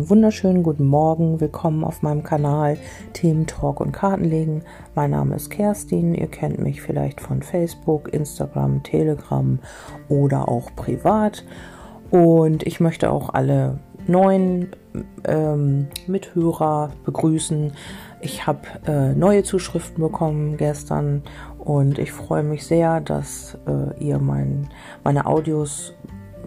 einen wunderschönen guten Morgen. Willkommen auf meinem Kanal Themen Talk und Kartenlegen. Mein Name ist Kerstin. Ihr kennt mich vielleicht von Facebook, Instagram, Telegram oder auch privat. Und ich möchte auch alle neuen ähm, Mithörer begrüßen. Ich habe äh, neue Zuschriften bekommen gestern und ich freue mich sehr, dass äh, ihr mein, meine Audios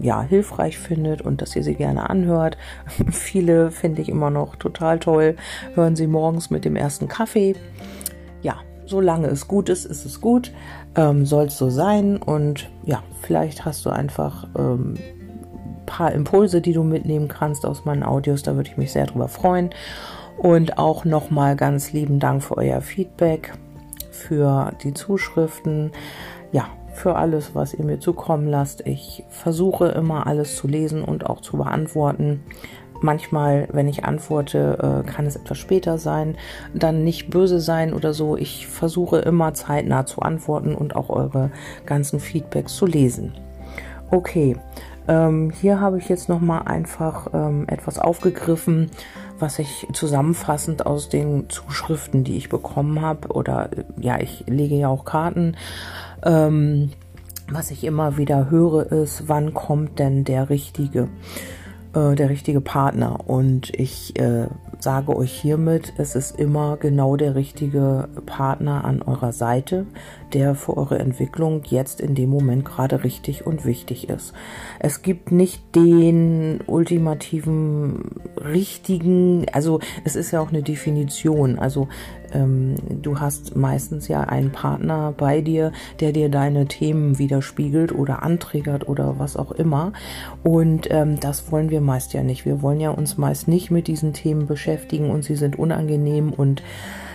ja, hilfreich findet und dass ihr sie gerne anhört. Viele finde ich immer noch total toll. Hören sie morgens mit dem ersten Kaffee. Ja, solange es gut ist, ist es gut. Ähm, Soll es so sein. Und ja, vielleicht hast du einfach ähm, paar Impulse, die du mitnehmen kannst aus meinen Audios. Da würde ich mich sehr drüber freuen. Und auch nochmal ganz lieben Dank für euer Feedback, für die Zuschriften. Für alles, was ihr mir zukommen lasst. Ich versuche immer alles zu lesen und auch zu beantworten. Manchmal, wenn ich antworte, äh, kann es etwas später sein, dann nicht böse sein oder so. Ich versuche immer zeitnah zu antworten und auch eure ganzen Feedbacks zu lesen. Okay, ähm, hier habe ich jetzt noch mal einfach ähm, etwas aufgegriffen, was ich zusammenfassend aus den Zuschriften, die ich bekommen habe, oder ja, ich lege ja auch Karten ähm, was ich immer wieder höre, ist, wann kommt denn der richtige, äh, der richtige Partner? Und ich äh, sage euch hiermit, es ist immer genau der richtige Partner an eurer Seite, der für eure Entwicklung jetzt in dem Moment gerade richtig und wichtig ist. Es gibt nicht den ultimativen richtigen, also es ist ja auch eine Definition. Also ähm, du hast meistens ja einen Partner bei dir, der dir deine Themen widerspiegelt oder antriggert oder was auch immer. Und ähm, das wollen wir meist ja nicht. Wir wollen ja uns meist nicht mit diesen Themen beschäftigen und sie sind unangenehm und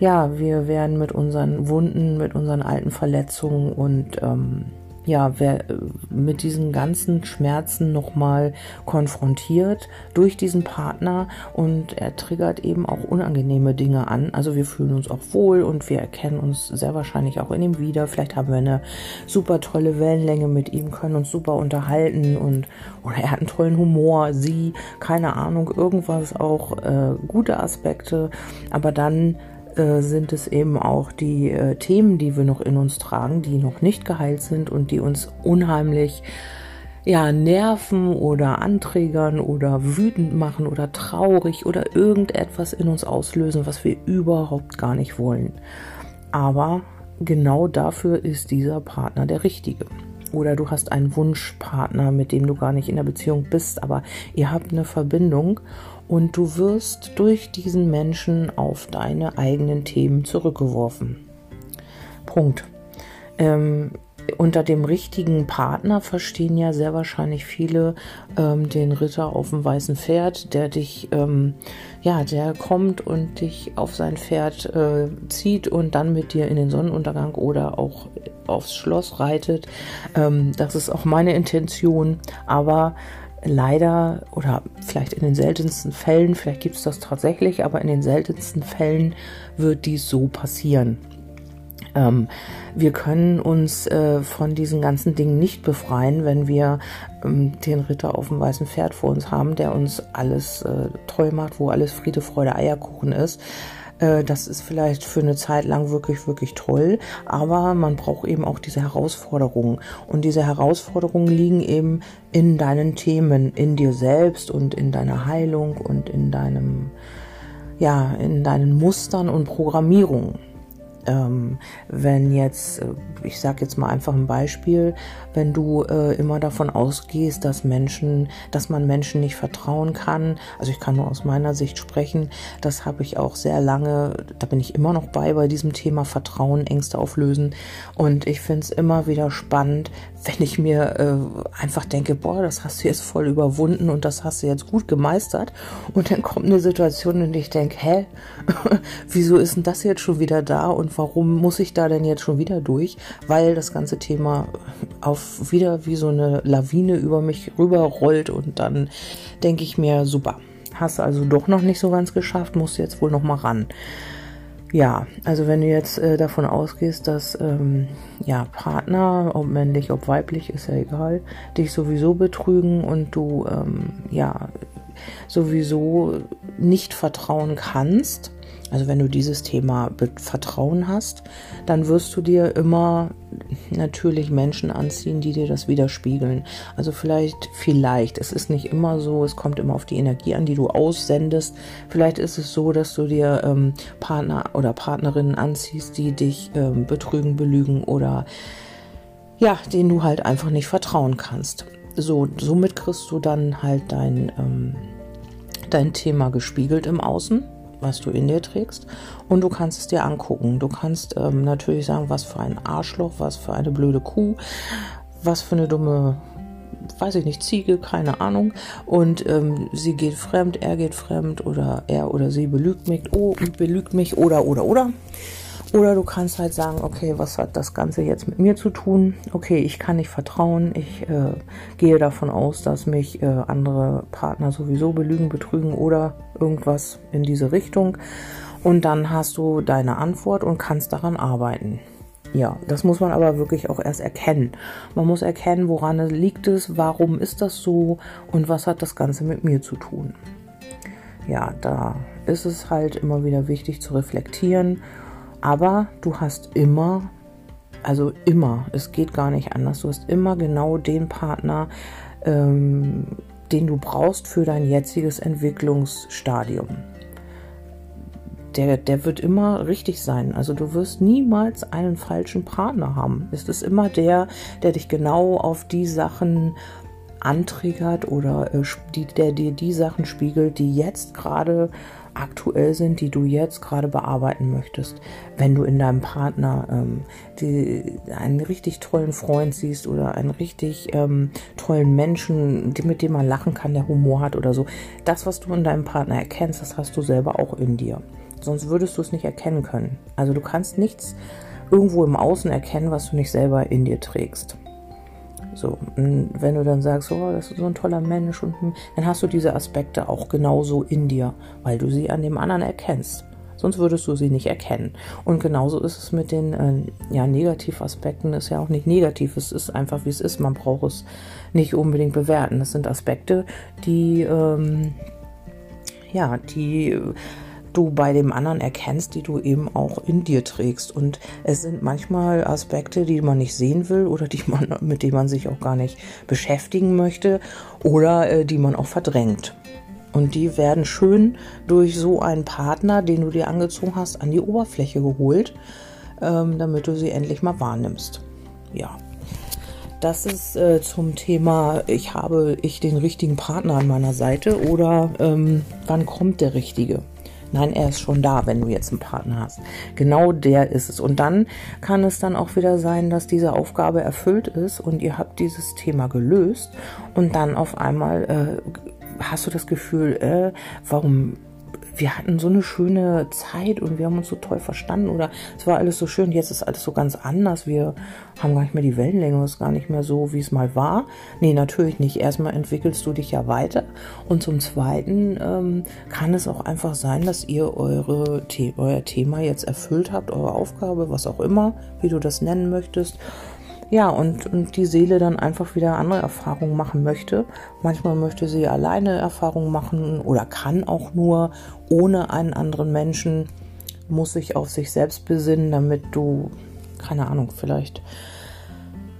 ja, wir werden mit unseren Wunden, mit unseren alten Verletzungen und ähm, ja, wer äh, mit diesen ganzen Schmerzen nochmal konfrontiert durch diesen Partner und er triggert eben auch unangenehme Dinge an. Also wir fühlen uns auch wohl und wir erkennen uns sehr wahrscheinlich auch in ihm wieder. Vielleicht haben wir eine super tolle Wellenlänge mit ihm, können uns super unterhalten und oder er hat einen tollen Humor, sie, keine Ahnung, irgendwas auch äh, gute Aspekte, aber dann äh, sind es eben auch die äh, Themen, die wir noch in uns tragen, die noch nicht geheilt sind und die uns unheimlich ja, nerven oder anträgern oder wütend machen oder traurig oder irgendetwas in uns auslösen, was wir überhaupt gar nicht wollen. Aber genau dafür ist dieser Partner der richtige. Oder du hast einen Wunschpartner, mit dem du gar nicht in der Beziehung bist, aber ihr habt eine Verbindung und du wirst durch diesen Menschen auf deine eigenen Themen zurückgeworfen. Punkt. Ähm, unter dem richtigen Partner verstehen ja sehr wahrscheinlich viele ähm, den Ritter auf dem weißen Pferd, der dich, ähm, ja, der kommt und dich auf sein Pferd äh, zieht und dann mit dir in den Sonnenuntergang oder auch aufs Schloss reitet. Ähm, das ist auch meine Intention, aber leider oder vielleicht in den seltensten Fällen, vielleicht gibt es das tatsächlich, aber in den seltensten Fällen wird dies so passieren. Ähm, wir können uns äh, von diesen ganzen Dingen nicht befreien, wenn wir ähm, den Ritter auf dem weißen Pferd vor uns haben, der uns alles äh, toll macht, wo alles Friede, Freude, Eierkuchen ist. Äh, das ist vielleicht für eine Zeit lang wirklich, wirklich toll, aber man braucht eben auch diese Herausforderungen. Und diese Herausforderungen liegen eben in deinen Themen, in dir selbst und in deiner Heilung und in deinem, ja, in deinen Mustern und Programmierungen ähm, wenn jetzt, äh, ich sage jetzt mal einfach ein Beispiel, wenn du äh, immer davon ausgehst, dass Menschen, dass man Menschen nicht vertrauen kann, also ich kann nur aus meiner Sicht sprechen, das habe ich auch sehr lange, da bin ich immer noch bei bei diesem Thema Vertrauen, Ängste auflösen. Und ich finde es immer wieder spannend, wenn ich mir äh, einfach denke, boah, das hast du jetzt voll überwunden und das hast du jetzt gut gemeistert. Und dann kommt eine Situation und ich denke, hä, wieso ist denn das jetzt schon wieder da? Und warum muss ich da denn jetzt schon wieder durch? Weil das ganze Thema auf wieder wie so eine Lawine über mich rüberrollt und dann denke ich mir, super, hast also doch noch nicht so ganz geschafft, musst jetzt wohl noch mal ran. Ja, also wenn du jetzt äh, davon ausgehst, dass ähm, ja Partner, ob männlich, ob weiblich, ist ja egal, dich sowieso betrügen und du ähm, ja sowieso nicht vertrauen kannst, also wenn du dieses Thema Vertrauen hast, dann wirst du dir immer natürlich Menschen anziehen, die dir das widerspiegeln. Also vielleicht, vielleicht, es ist nicht immer so, es kommt immer auf die Energie an, die du aussendest. Vielleicht ist es so, dass du dir ähm, Partner oder Partnerinnen anziehst, die dich ähm, betrügen, belügen oder ja, denen du halt einfach nicht vertrauen kannst. So, somit kriegst du dann halt dein, ähm, dein Thema gespiegelt im Außen was du in dir trägst. Und du kannst es dir angucken. Du kannst ähm, natürlich sagen, was für ein Arschloch, was für eine blöde Kuh, was für eine dumme, weiß ich nicht, Ziege, keine Ahnung. Und ähm, sie geht fremd, er geht fremd oder er oder sie belügt mich, oh, belügt mich oder oder oder. Oder du kannst halt sagen, okay, was hat das Ganze jetzt mit mir zu tun? Okay, ich kann nicht vertrauen. Ich äh, gehe davon aus, dass mich äh, andere Partner sowieso belügen, betrügen oder irgendwas in diese Richtung. Und dann hast du deine Antwort und kannst daran arbeiten. Ja, das muss man aber wirklich auch erst erkennen. Man muss erkennen, woran liegt es, warum ist das so und was hat das Ganze mit mir zu tun. Ja, da ist es halt immer wieder wichtig zu reflektieren aber du hast immer, also immer, es geht gar nicht anders, du hast immer genau den Partner, ähm, den du brauchst für dein jetziges Entwicklungsstadium. Der, der wird immer richtig sein. Also du wirst niemals einen falschen Partner haben. Es ist immer der, der dich genau auf die Sachen antriggert oder äh, die, der dir die Sachen spiegelt, die jetzt gerade aktuell sind, die du jetzt gerade bearbeiten möchtest. Wenn du in deinem Partner ähm, die, einen richtig tollen Freund siehst oder einen richtig ähm, tollen Menschen, mit dem man lachen kann, der Humor hat oder so. Das, was du in deinem Partner erkennst, das hast du selber auch in dir. Sonst würdest du es nicht erkennen können. Also du kannst nichts irgendwo im Außen erkennen, was du nicht selber in dir trägst. So, wenn du dann sagst, oh, das ist so ein toller Mensch, und dann hast du diese Aspekte auch genauso in dir, weil du sie an dem anderen erkennst. Sonst würdest du sie nicht erkennen. Und genauso ist es mit den äh, ja, Negativaspekten. Ist ja auch nicht negativ. Es ist einfach, wie es ist. Man braucht es nicht unbedingt bewerten. Das sind Aspekte, die, ähm, ja, die du bei dem anderen erkennst, die du eben auch in dir trägst. Und es sind manchmal Aspekte, die man nicht sehen will oder die man, mit denen man sich auch gar nicht beschäftigen möchte oder äh, die man auch verdrängt. Und die werden schön durch so einen Partner, den du dir angezogen hast, an die Oberfläche geholt, ähm, damit du sie endlich mal wahrnimmst. Ja. Das ist äh, zum Thema, ich habe ich den richtigen Partner an meiner Seite oder ähm, wann kommt der richtige? Nein, er ist schon da, wenn du jetzt einen Partner hast. Genau der ist es. Und dann kann es dann auch wieder sein, dass diese Aufgabe erfüllt ist und ihr habt dieses Thema gelöst und dann auf einmal äh, hast du das Gefühl, äh, warum wir hatten so eine schöne Zeit und wir haben uns so toll verstanden oder es war alles so schön. Jetzt ist alles so ganz anders. Wir haben gar nicht mehr die Wellenlänge, es ist gar nicht mehr so, wie es mal war. Nee, natürlich nicht. Erstmal entwickelst du dich ja weiter und zum Zweiten ähm, kann es auch einfach sein, dass ihr eure, euer Thema jetzt erfüllt habt, eure Aufgabe, was auch immer, wie du das nennen möchtest ja, und, und die Seele dann einfach wieder andere Erfahrungen machen möchte. Manchmal möchte sie alleine Erfahrungen machen oder kann auch nur ohne einen anderen Menschen, muss sich auf sich selbst besinnen, damit du, keine Ahnung, vielleicht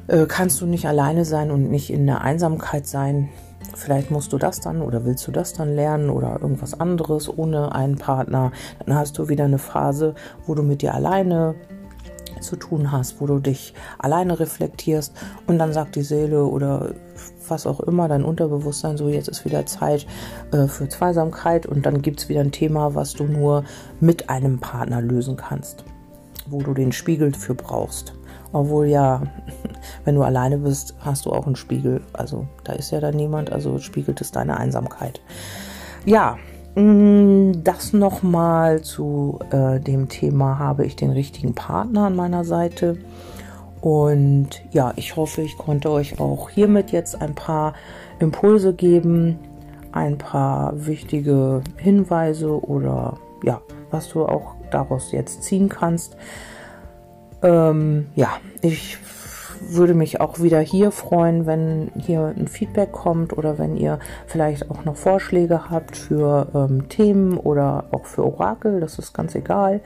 äh, kannst du nicht alleine sein und nicht in der Einsamkeit sein. Vielleicht musst du das dann oder willst du das dann lernen oder irgendwas anderes ohne einen Partner. Dann hast du wieder eine Phase, wo du mit dir alleine zu tun hast, wo du dich alleine reflektierst und dann sagt die Seele oder was auch immer, dein Unterbewusstsein, so jetzt ist wieder Zeit äh, für Zweisamkeit und dann gibt es wieder ein Thema, was du nur mit einem Partner lösen kannst, wo du den Spiegel für brauchst. Obwohl ja, wenn du alleine bist, hast du auch einen Spiegel. Also da ist ja dann niemand, also spiegelt es deine Einsamkeit. Ja, das nochmal zu äh, dem Thema, habe ich den richtigen Partner an meiner Seite? Und ja, ich hoffe, ich konnte euch auch hiermit jetzt ein paar Impulse geben, ein paar wichtige Hinweise oder ja, was du auch daraus jetzt ziehen kannst. Ähm, ja, ich würde mich auch wieder hier freuen, wenn hier ein Feedback kommt oder wenn ihr vielleicht auch noch Vorschläge habt für ähm, Themen oder auch für Orakel. Das ist ganz egal.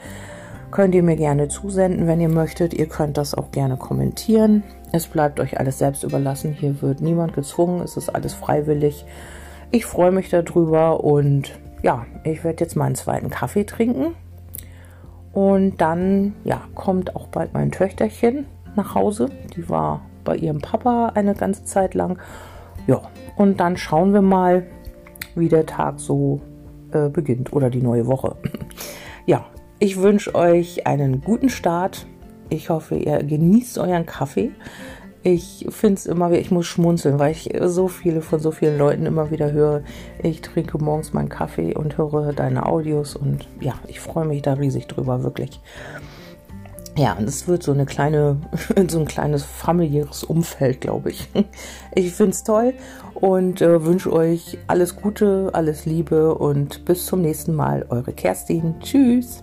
Könnt ihr mir gerne zusenden, wenn ihr möchtet. Ihr könnt das auch gerne kommentieren. Es bleibt euch alles selbst überlassen. Hier wird niemand gezwungen. Es ist alles freiwillig. Ich freue mich darüber und ja, ich werde jetzt meinen zweiten Kaffee trinken. Und dann, ja, kommt auch bald mein Töchterchen nach Hause. Die war bei ihrem Papa eine ganze Zeit lang. Ja, und dann schauen wir mal, wie der Tag so äh, beginnt oder die neue Woche. ja, ich wünsche euch einen guten Start. Ich hoffe, ihr genießt euren Kaffee. Ich finde es immer wieder, ich muss schmunzeln, weil ich so viele von so vielen Leuten immer wieder höre. Ich trinke morgens meinen Kaffee und höre deine Audios und ja, ich freue mich da riesig drüber, wirklich. Ja, und es wird so eine kleine, so ein kleines familiäres Umfeld, glaube ich. Ich finde es toll und äh, wünsche euch alles Gute, alles Liebe und bis zum nächsten Mal. Eure Kerstin. Tschüss.